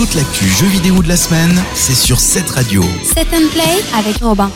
Toute l'actu jeux vidéo de la semaine, c'est sur cette radio. Set and Play avec Robin.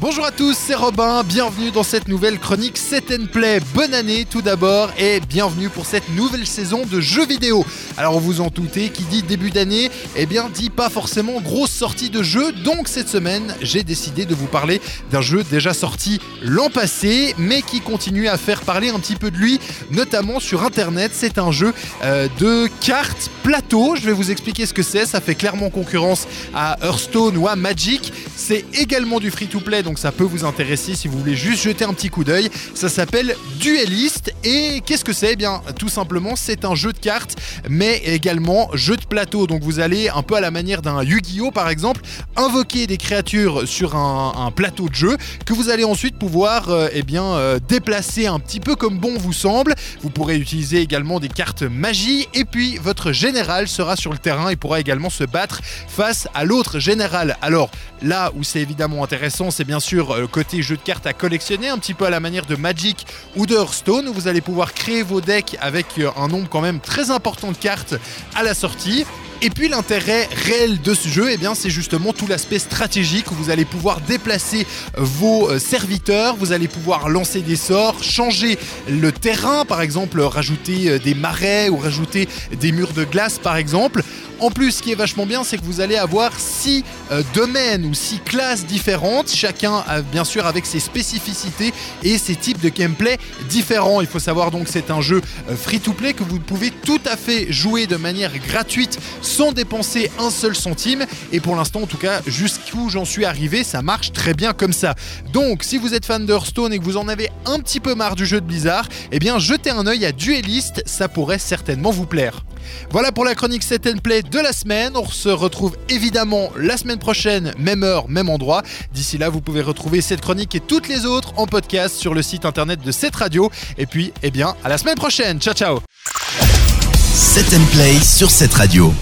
Bonjour à tous, c'est Robin, bienvenue dans cette nouvelle chronique Set and Play. Bonne année tout d'abord et bienvenue pour cette nouvelle saison de jeux vidéo. Alors vous en doutez, qui dit début d'année, eh bien dit pas forcément grosse sortie de jeu. Donc cette semaine, j'ai décidé de vous parler d'un jeu déjà sorti l'an passé, mais qui continue à faire parler un petit peu de lui, notamment sur internet. C'est un jeu euh, de cartes plateau. Je vais vous expliquer ce que c'est. Ça fait clairement concurrence à Hearthstone ou à Magic. C'est également du free-to-play, donc ça peut vous intéresser si vous voulez juste jeter un petit coup d'œil. Ça s'appelle Duelist. Et qu'est-ce que c'est? Eh bien, tout simplement, c'est un jeu de cartes, mais également jeu de plateau. Donc vous allez, un peu à la manière d'un Yu-Gi-Oh par exemple, invoquer des créatures sur un, plateau de jeu que vous allez ensuite pouvoir euh, eh bien, euh, déplacer un petit peu comme bon vous semble. Vous pourrez utiliser également des cartes magie. Et puis, votre général sera sur le terrain et pourra également se battre face à l'autre général. Alors, là où c'est évidemment intéressant, c'est bien sûr euh, le côté jeu de cartes à collectionner, un petit peu à la manière de Magic ou de Hearthstone, où vous allez pouvoir créer vos decks avec euh, un nombre quand même très important de cartes à la sortie. Et puis l'intérêt réel de ce jeu, eh c'est justement tout l'aspect stratégique où vous allez pouvoir déplacer vos euh, serviteurs, vous allez pouvoir lancer des sorts, changer le terrain, par exemple rajouter euh, des marais ou rajouter des murs de glace, par exemple. En plus, ce qui est vachement bien, c'est que vous allez avoir six euh, domaines ou six classes différentes, chacun euh, bien sûr avec ses spécificités et ses types de gameplay différents. Il faut savoir donc que c'est un jeu euh, free-to-play que vous pouvez tout à fait jouer de manière gratuite sans dépenser un seul centime. Et pour l'instant, en tout cas, jusqu'où j'en suis arrivé, ça marche très bien comme ça. Donc, si vous êtes fan de et que vous en avez un petit peu marre du jeu de Blizzard, eh bien, jetez un œil à Duelist, ça pourrait certainement vous plaire. Voilà pour la chronique Set and Play de la semaine. On se retrouve évidemment la semaine prochaine, même heure, même endroit. D'ici là, vous pouvez retrouver cette chronique et toutes les autres en podcast sur le site internet de cette radio. Et puis, eh bien, à la semaine prochaine. Ciao, ciao. Set and Play sur cette radio.